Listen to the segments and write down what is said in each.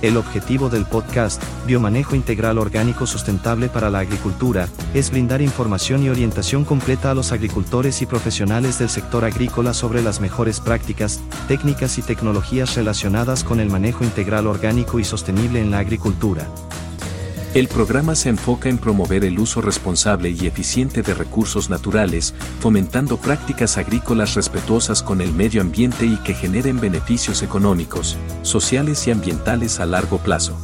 El objetivo del podcast, Biomanejo Integral Orgánico Sustentable para la Agricultura, es brindar información y orientación completa a los agricultores y profesionales del sector agrícola sobre las mejores prácticas, técnicas y tecnologías relacionadas con el manejo integral orgánico y sostenible en la agricultura. El programa se enfoca en promover el uso responsable y eficiente de recursos naturales, fomentando prácticas agrícolas respetuosas con el medio ambiente y que generen beneficios económicos, sociales y ambientales a largo plazo.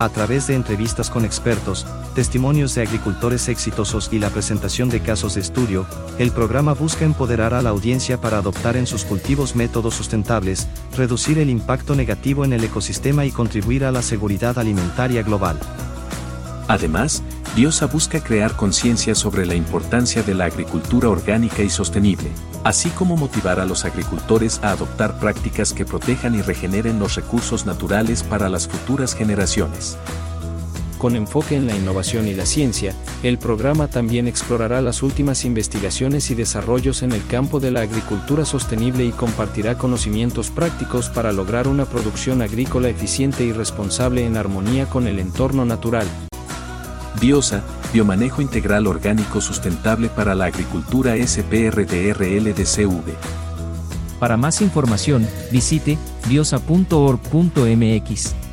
A través de entrevistas con expertos, testimonios de agricultores exitosos y la presentación de casos de estudio, el programa busca empoderar a la audiencia para adoptar en sus cultivos métodos sustentables, reducir el impacto negativo en el ecosistema y contribuir a la seguridad alimentaria global. Además, Diosa busca crear conciencia sobre la importancia de la agricultura orgánica y sostenible, así como motivar a los agricultores a adoptar prácticas que protejan y regeneren los recursos naturales para las futuras generaciones. Con enfoque en la innovación y la ciencia, el programa también explorará las últimas investigaciones y desarrollos en el campo de la agricultura sostenible y compartirá conocimientos prácticos para lograr una producción agrícola eficiente y responsable en armonía con el entorno natural. Biosa, Biomanejo Integral Orgánico Sustentable para la Agricultura SPRDRLDCV. Para más información, visite biosa.org.mx.